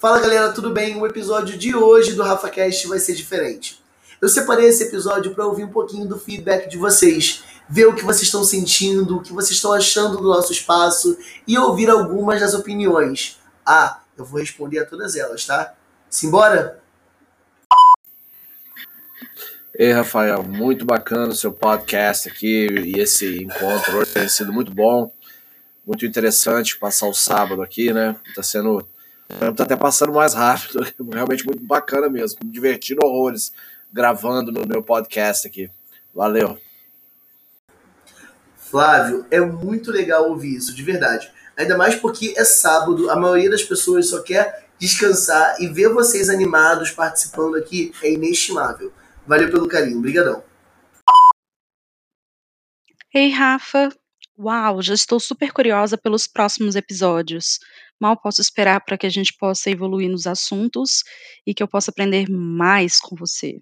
Fala galera, tudo bem? O episódio de hoje do RafaCast vai ser diferente. Eu separei esse episódio para ouvir um pouquinho do feedback de vocês, ver o que vocês estão sentindo, o que vocês estão achando do nosso espaço e ouvir algumas das opiniões. Ah, eu vou responder a todas elas, tá? Simbora? Ei, Rafael, muito bacana o seu podcast aqui e esse encontro hoje tem sido muito bom, muito interessante passar o sábado aqui, né? Tá sendo. Tá até passando mais rápido, realmente muito bacana mesmo, me divertindo horrores gravando no meu podcast aqui. Valeu. Flávio, é muito legal ouvir isso, de verdade. Ainda mais porque é sábado, a maioria das pessoas só quer descansar e ver vocês animados participando aqui é inestimável. Valeu pelo carinho, obrigadão. Ei, Rafa. Uau, já estou super curiosa pelos próximos episódios. Mal posso esperar para que a gente possa evoluir nos assuntos e que eu possa aprender mais com você.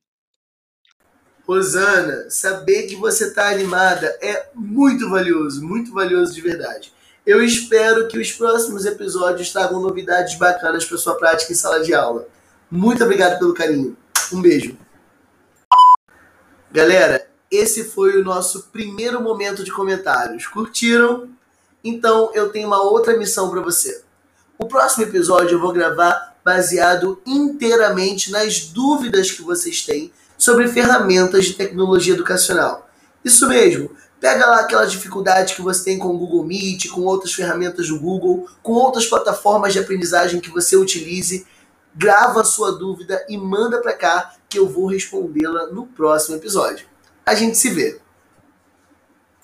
Rosana, saber que você está animada é muito valioso, muito valioso de verdade. Eu espero que os próximos episódios tragam novidades bacanas para sua prática em sala de aula. Muito obrigado pelo carinho. Um beijo. Galera, esse foi o nosso primeiro momento de comentários. Curtiram? Então eu tenho uma outra missão para você. O próximo episódio eu vou gravar baseado inteiramente nas dúvidas que vocês têm sobre ferramentas de tecnologia educacional. Isso mesmo. Pega lá aquela dificuldade que você tem com o Google Meet, com outras ferramentas do Google, com outras plataformas de aprendizagem que você utilize grava a sua dúvida e manda para cá que eu vou respondê-la no próximo episódio. A gente se vê.